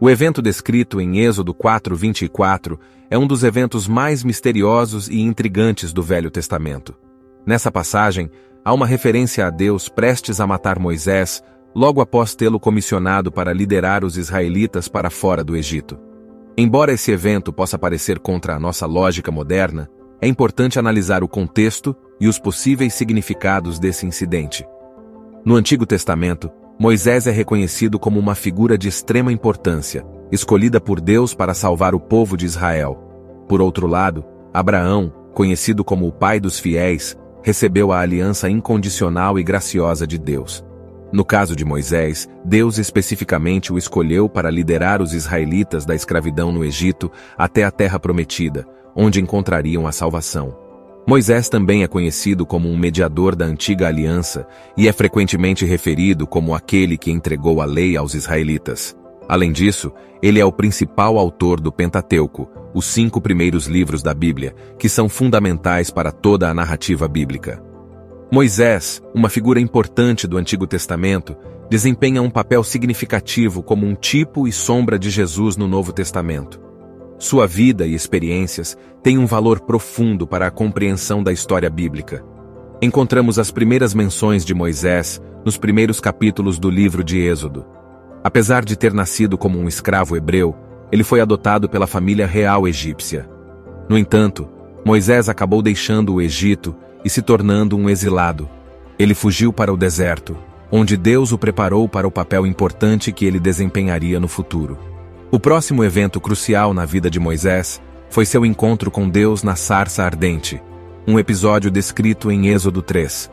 O evento descrito em Êxodo 4:24 é um dos eventos mais misteriosos e intrigantes do Velho Testamento. Nessa passagem, há uma referência a Deus prestes a matar Moisés logo após tê-lo comissionado para liderar os israelitas para fora do Egito. Embora esse evento possa parecer contra a nossa lógica moderna, é importante analisar o contexto e os possíveis significados desse incidente. No Antigo Testamento, Moisés é reconhecido como uma figura de extrema importância, escolhida por Deus para salvar o povo de Israel. Por outro lado, Abraão, conhecido como o pai dos fiéis, recebeu a aliança incondicional e graciosa de Deus. No caso de Moisés, Deus especificamente o escolheu para liderar os israelitas da escravidão no Egito até a terra prometida, onde encontrariam a salvação. Moisés também é conhecido como um mediador da antiga aliança e é frequentemente referido como aquele que entregou a lei aos israelitas. Além disso, ele é o principal autor do Pentateuco, os cinco primeiros livros da Bíblia, que são fundamentais para toda a narrativa bíblica. Moisés, uma figura importante do Antigo Testamento, desempenha um papel significativo como um tipo e sombra de Jesus no Novo Testamento. Sua vida e experiências têm um valor profundo para a compreensão da história bíblica. Encontramos as primeiras menções de Moisés nos primeiros capítulos do livro de Êxodo. Apesar de ter nascido como um escravo hebreu, ele foi adotado pela família real egípcia. No entanto, Moisés acabou deixando o Egito e se tornando um exilado. Ele fugiu para o deserto, onde Deus o preparou para o papel importante que ele desempenharia no futuro. O próximo evento crucial na vida de Moisés foi seu encontro com Deus na sarça ardente, um episódio descrito em Êxodo 3.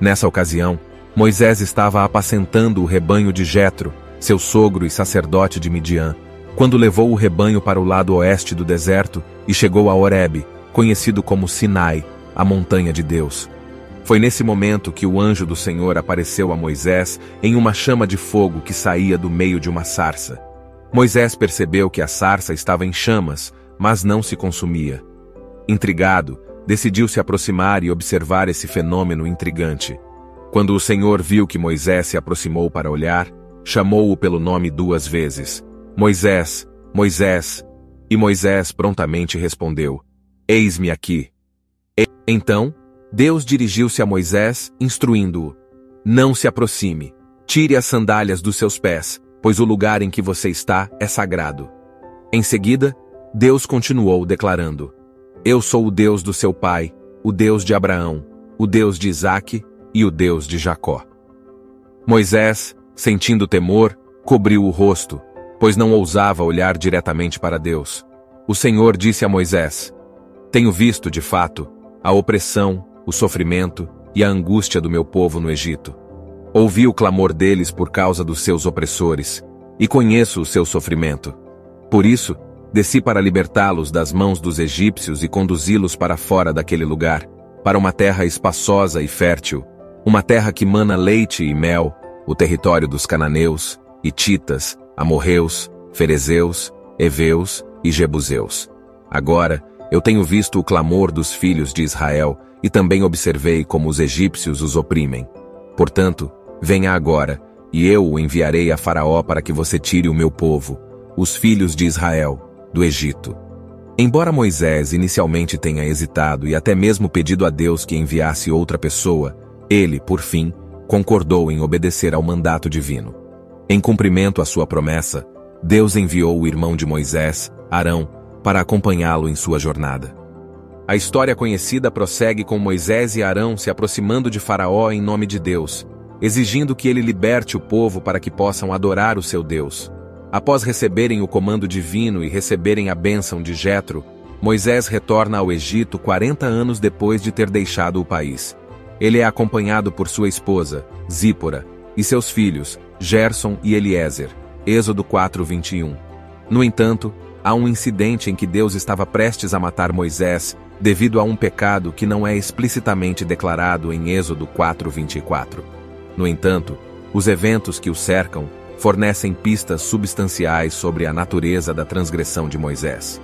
Nessa ocasião, Moisés estava apacentando o rebanho de Jetro, seu sogro e sacerdote de Midian, quando levou o rebanho para o lado oeste do deserto e chegou a Horebe, conhecido como Sinai, a montanha de Deus. Foi nesse momento que o anjo do Senhor apareceu a Moisés em uma chama de fogo que saía do meio de uma sarça. Moisés percebeu que a sarça estava em chamas, mas não se consumia. Intrigado, decidiu se aproximar e observar esse fenômeno intrigante. Quando o Senhor viu que Moisés se aproximou para olhar, chamou-o pelo nome duas vezes: Moisés, Moisés. E Moisés prontamente respondeu: Eis-me aqui. E, então, Deus dirigiu-se a Moisés, instruindo-o: Não se aproxime, tire as sandálias dos seus pés, pois o lugar em que você está é sagrado. Em seguida, Deus continuou declarando: Eu sou o Deus do seu pai, o Deus de Abraão, o Deus de Isaque e o Deus de Jacó. Moisés, sentindo temor, cobriu o rosto, pois não ousava olhar diretamente para Deus. O Senhor disse a Moisés: Tenho visto, de fato, a opressão, o sofrimento e a angústia do meu povo no Egito. Ouvi o clamor deles por causa dos seus opressores, e conheço o seu sofrimento. Por isso, desci para libertá-los das mãos dos egípcios e conduzi-los para fora daquele lugar, para uma terra espaçosa e fértil, uma terra que mana leite e mel, o território dos cananeus, hititas, amorreus, ferezeus, heveus e jebuseus. Agora, eu tenho visto o clamor dos filhos de Israel e também observei como os egípcios os oprimem. Portanto, Venha agora, e eu o enviarei a Faraó para que você tire o meu povo, os filhos de Israel, do Egito. Embora Moisés inicialmente tenha hesitado e até mesmo pedido a Deus que enviasse outra pessoa, ele, por fim, concordou em obedecer ao mandato divino. Em cumprimento à sua promessa, Deus enviou o irmão de Moisés, Arão, para acompanhá-lo em sua jornada. A história conhecida prossegue com Moisés e Arão se aproximando de Faraó em nome de Deus, exigindo que ele liberte o povo para que possam adorar o seu Deus. Após receberem o comando divino e receberem a bênção de Jetro, Moisés retorna ao Egito 40 anos depois de ter deixado o país. Ele é acompanhado por sua esposa, Zípora, e seus filhos, Gerson e Eliezer. Êxodo 4:21. No entanto, há um incidente em que Deus estava prestes a matar Moisés devido a um pecado que não é explicitamente declarado em Êxodo 4:24. No entanto, os eventos que o cercam fornecem pistas substanciais sobre a natureza da transgressão de Moisés.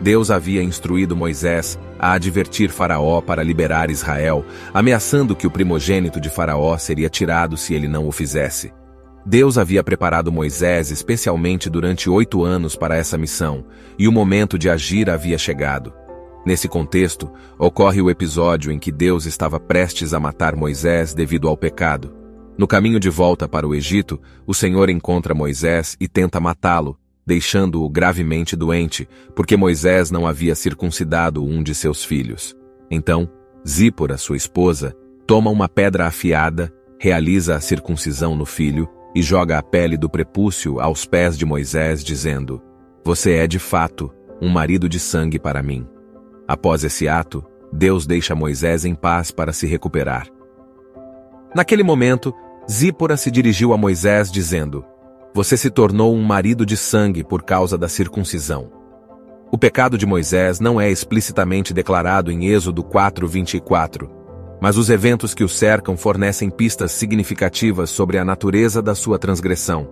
Deus havia instruído Moisés a advertir Faraó para liberar Israel, ameaçando que o primogênito de Faraó seria tirado se ele não o fizesse. Deus havia preparado Moisés especialmente durante oito anos para essa missão, e o momento de agir havia chegado. Nesse contexto, ocorre o episódio em que Deus estava prestes a matar Moisés devido ao pecado. No caminho de volta para o Egito, o Senhor encontra Moisés e tenta matá-lo, deixando-o gravemente doente, porque Moisés não havia circuncidado um de seus filhos. Então, Zípora, sua esposa, toma uma pedra afiada, realiza a circuncisão no filho e joga a pele do prepúcio aos pés de Moisés, dizendo: Você é de fato um marido de sangue para mim. Após esse ato, Deus deixa Moisés em paz para se recuperar. Naquele momento, Zípora se dirigiu a Moisés, dizendo: Você se tornou um marido de sangue por causa da circuncisão. O pecado de Moisés não é explicitamente declarado em Êxodo 4:24 mas os eventos que o cercam fornecem pistas significativas sobre a natureza da sua transgressão.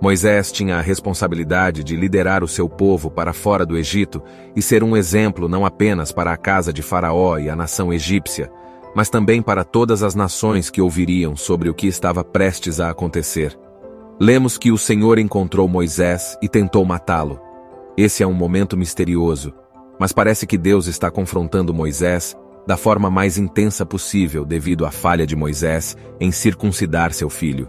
Moisés tinha a responsabilidade de liderar o seu povo para fora do Egito e ser um exemplo não apenas para a casa de Faraó e a nação egípcia, mas também para todas as nações que ouviriam sobre o que estava prestes a acontecer. Lemos que o Senhor encontrou Moisés e tentou matá-lo. Esse é um momento misterioso, mas parece que Deus está confrontando Moisés da forma mais intensa possível devido à falha de Moisés em circuncidar seu filho.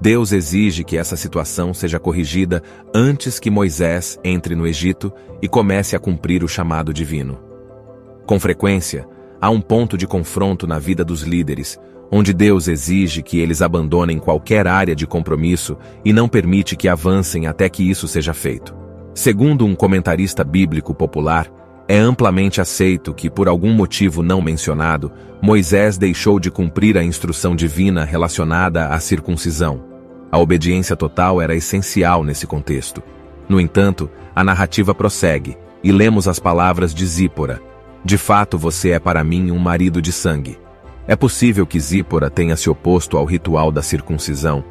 Deus exige que essa situação seja corrigida antes que Moisés entre no Egito e comece a cumprir o chamado divino. Com frequência, há um ponto de confronto na vida dos líderes, onde Deus exige que eles abandonem qualquer área de compromisso e não permite que avancem até que isso seja feito. Segundo um comentarista bíblico popular, é amplamente aceito que, por algum motivo não mencionado, Moisés deixou de cumprir a instrução divina relacionada à circuncisão. A obediência total era essencial nesse contexto. No entanto, a narrativa prossegue, e lemos as palavras de Zípora. De fato, você é para mim um marido de sangue. É possível que Zípora tenha se oposto ao ritual da circuncisão.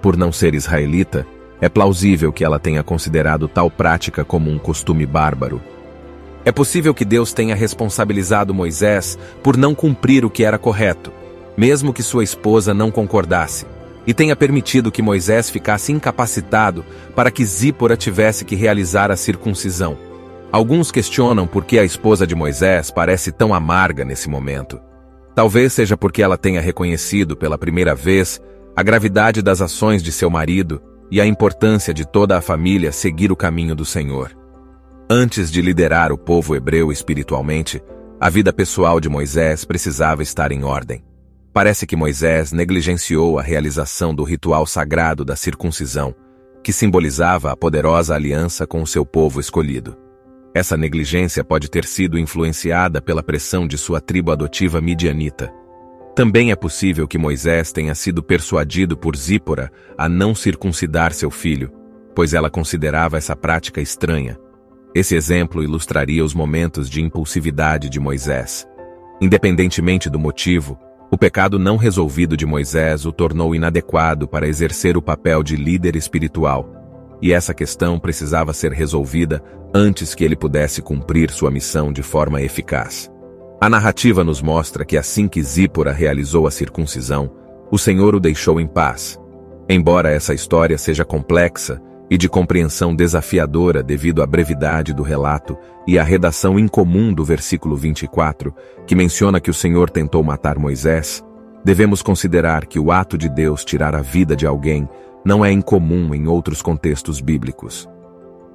Por não ser israelita, é plausível que ela tenha considerado tal prática como um costume bárbaro. É possível que Deus tenha responsabilizado Moisés por não cumprir o que era correto, mesmo que sua esposa não concordasse, e tenha permitido que Moisés ficasse incapacitado para que Zípora tivesse que realizar a circuncisão. Alguns questionam por que a esposa de Moisés parece tão amarga nesse momento. Talvez seja porque ela tenha reconhecido pela primeira vez a gravidade das ações de seu marido e a importância de toda a família seguir o caminho do Senhor. Antes de liderar o povo hebreu espiritualmente, a vida pessoal de Moisés precisava estar em ordem. Parece que Moisés negligenciou a realização do ritual sagrado da circuncisão, que simbolizava a poderosa aliança com o seu povo escolhido. Essa negligência pode ter sido influenciada pela pressão de sua tribo adotiva midianita. Também é possível que Moisés tenha sido persuadido por Zípora a não circuncidar seu filho, pois ela considerava essa prática estranha esse exemplo ilustraria os momentos de impulsividade de Moisés. Independentemente do motivo, o pecado não resolvido de Moisés o tornou inadequado para exercer o papel de líder espiritual, e essa questão precisava ser resolvida antes que ele pudesse cumprir sua missão de forma eficaz. A narrativa nos mostra que assim que Zípora realizou a circuncisão, o Senhor o deixou em paz. Embora essa história seja complexa, e de compreensão desafiadora devido à brevidade do relato e à redação incomum do versículo 24, que menciona que o Senhor tentou matar Moisés, devemos considerar que o ato de Deus tirar a vida de alguém não é incomum em outros contextos bíblicos.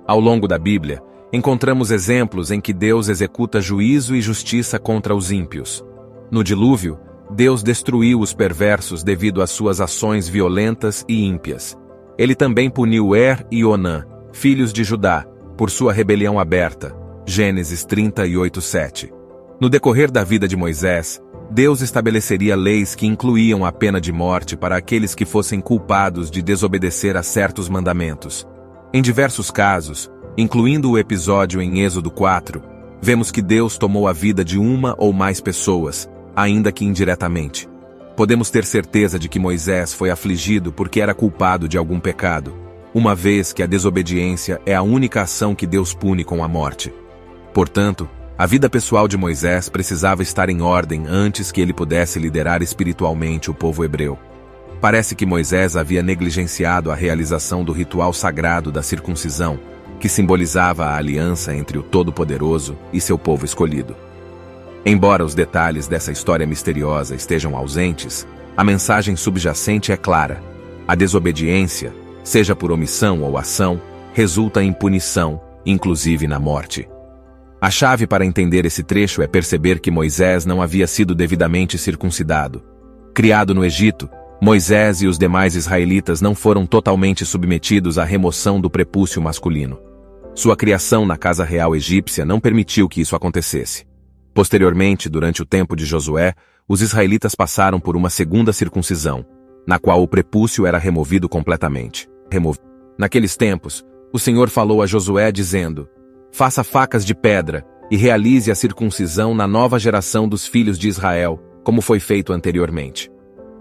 Ao longo da Bíblia, encontramos exemplos em que Deus executa juízo e justiça contra os ímpios. No dilúvio, Deus destruiu os perversos devido às suas ações violentas e ímpias. Ele também puniu Er e Onã, filhos de Judá, por sua rebelião aberta. Gênesis 38, 7. No decorrer da vida de Moisés, Deus estabeleceria leis que incluíam a pena de morte para aqueles que fossem culpados de desobedecer a certos mandamentos. Em diversos casos, incluindo o episódio em Êxodo 4, vemos que Deus tomou a vida de uma ou mais pessoas, ainda que indiretamente. Podemos ter certeza de que Moisés foi afligido porque era culpado de algum pecado, uma vez que a desobediência é a única ação que Deus pune com a morte. Portanto, a vida pessoal de Moisés precisava estar em ordem antes que ele pudesse liderar espiritualmente o povo hebreu. Parece que Moisés havia negligenciado a realização do ritual sagrado da circuncisão, que simbolizava a aliança entre o Todo-Poderoso e seu povo escolhido. Embora os detalhes dessa história misteriosa estejam ausentes, a mensagem subjacente é clara. A desobediência, seja por omissão ou ação, resulta em punição, inclusive na morte. A chave para entender esse trecho é perceber que Moisés não havia sido devidamente circuncidado. Criado no Egito, Moisés e os demais israelitas não foram totalmente submetidos à remoção do prepúcio masculino. Sua criação na casa real egípcia não permitiu que isso acontecesse. Posteriormente, durante o tempo de Josué, os israelitas passaram por uma segunda circuncisão, na qual o prepúcio era removido completamente. Removido. Naqueles tempos, o Senhor falou a Josué dizendo: Faça facas de pedra e realize a circuncisão na nova geração dos filhos de Israel, como foi feito anteriormente.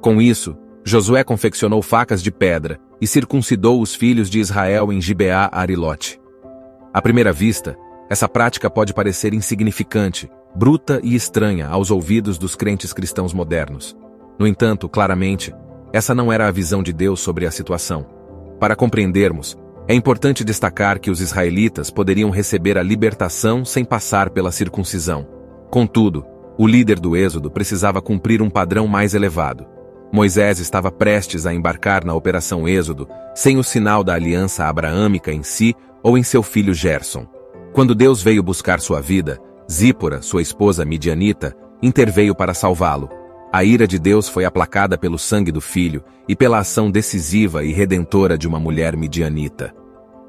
Com isso, Josué confeccionou facas de pedra e circuncidou os filhos de Israel em Gibeá Arilote. À primeira vista, essa prática pode parecer insignificante, bruta e estranha aos ouvidos dos crentes cristãos modernos. No entanto, claramente, essa não era a visão de Deus sobre a situação. Para compreendermos, é importante destacar que os israelitas poderiam receber a libertação sem passar pela circuncisão. Contudo, o líder do Êxodo precisava cumprir um padrão mais elevado. Moisés estava prestes a embarcar na Operação Êxodo, sem o sinal da aliança abraâmica em si ou em seu filho Gerson. Quando Deus veio buscar sua vida, Zípora, sua esposa midianita, interveio para salvá-lo. A ira de Deus foi aplacada pelo sangue do filho e pela ação decisiva e redentora de uma mulher midianita.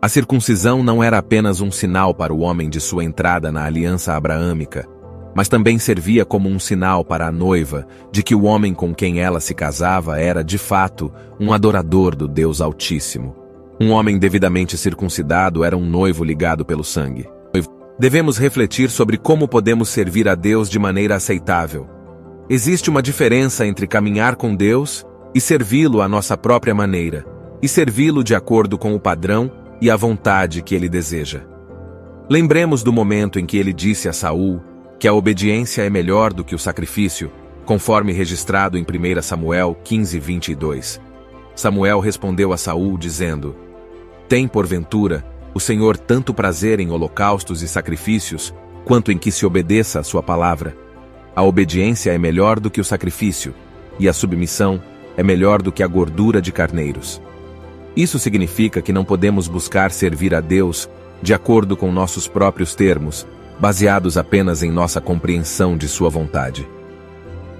A circuncisão não era apenas um sinal para o homem de sua entrada na aliança abraâmica, mas também servia como um sinal para a noiva de que o homem com quem ela se casava era, de fato, um adorador do Deus Altíssimo. Um homem devidamente circuncidado era um noivo ligado pelo sangue. Devemos refletir sobre como podemos servir a Deus de maneira aceitável. Existe uma diferença entre caminhar com Deus e servi-lo à nossa própria maneira, e servi-lo de acordo com o padrão e a vontade que ele deseja. Lembremos do momento em que ele disse a Saul que a obediência é melhor do que o sacrifício, conforme registrado em 1 Samuel 15, 22. Samuel respondeu a Saul, dizendo: Tem, porventura, o Senhor tanto prazer em holocaustos e sacrifícios, quanto em que se obedeça a sua palavra. A obediência é melhor do que o sacrifício, e a submissão é melhor do que a gordura de carneiros. Isso significa que não podemos buscar servir a Deus de acordo com nossos próprios termos, baseados apenas em nossa compreensão de Sua vontade.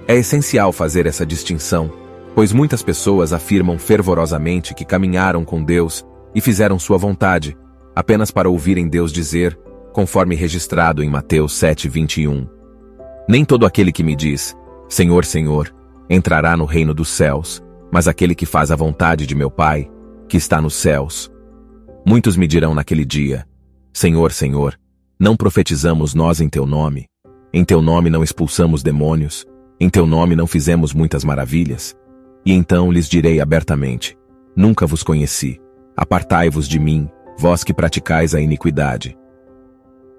É essencial fazer essa distinção, pois muitas pessoas afirmam fervorosamente que caminharam com Deus e fizeram Sua vontade, apenas para ouvirem Deus dizer, conforme registrado em Mateus 7:21. Nem todo aquele que me diz, Senhor, Senhor, entrará no reino dos céus, mas aquele que faz a vontade de meu Pai, que está nos céus. Muitos me dirão naquele dia, Senhor, Senhor, não profetizamos nós em teu nome? Em teu nome não expulsamos demônios? Em teu nome não fizemos muitas maravilhas? E então lhes direi abertamente: Nunca vos conheci. Apartai-vos de mim, vós que praticais a iniquidade.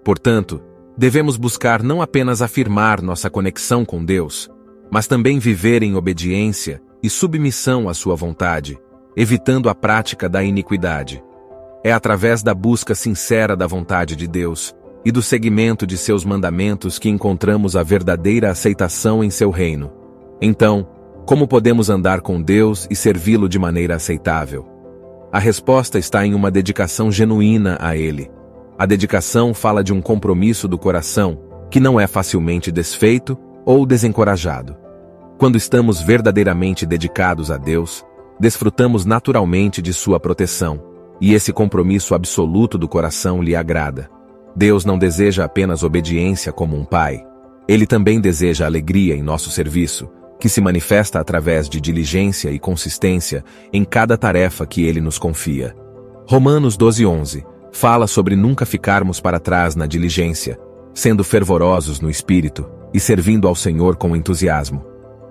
Portanto, devemos buscar não apenas afirmar nossa conexão com Deus, mas também viver em obediência e submissão à sua vontade, evitando a prática da iniquidade. É através da busca sincera da vontade de Deus e do seguimento de seus mandamentos que encontramos a verdadeira aceitação em seu reino. Então, como podemos andar com Deus e servi-lo de maneira aceitável? A resposta está em uma dedicação genuína a Ele. A dedicação fala de um compromisso do coração que não é facilmente desfeito ou desencorajado. Quando estamos verdadeiramente dedicados a Deus, desfrutamos naturalmente de Sua proteção, e esse compromisso absoluto do coração lhe agrada. Deus não deseja apenas obediência como um pai. Ele também deseja alegria em nosso serviço, que se manifesta através de diligência e consistência em cada tarefa que ele nos confia. Romanos 12:11 fala sobre nunca ficarmos para trás na diligência, sendo fervorosos no espírito e servindo ao Senhor com entusiasmo.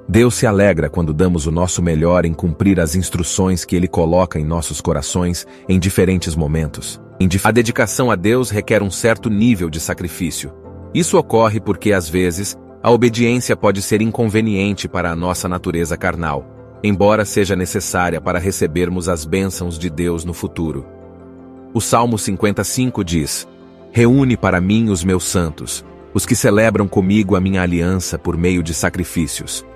Deus se alegra quando damos o nosso melhor em cumprir as instruções que ele coloca em nossos corações em diferentes momentos. A dedicação a Deus requer um certo nível de sacrifício. Isso ocorre porque, às vezes, a obediência pode ser inconveniente para a nossa natureza carnal. embora seja necessária para recebermos as bênçãos de Deus no futuro. O Salmo 55 diz: Reúne para mim os meus santos, os que celebram comigo a minha aliança por meio de sacrifícios.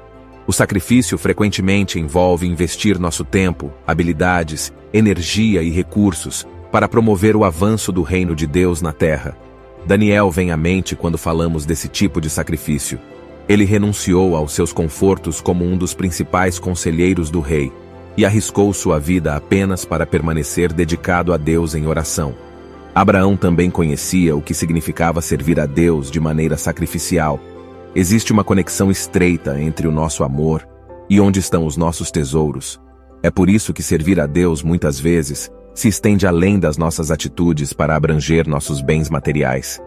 O sacrifício frequentemente envolve investir nosso tempo, habilidades, energia e recursos para promover o avanço do reino de Deus na terra. Daniel vem à mente quando falamos desse tipo de sacrifício. Ele renunciou aos seus confortos como um dos principais conselheiros do rei e arriscou sua vida apenas para permanecer dedicado a Deus em oração. Abraão também conhecia o que significava servir a Deus de maneira sacrificial. Existe uma conexão estreita entre o nosso amor e onde estão os nossos tesouros. É por isso que servir a Deus muitas vezes se estende além das nossas atitudes para abranger nossos bens materiais.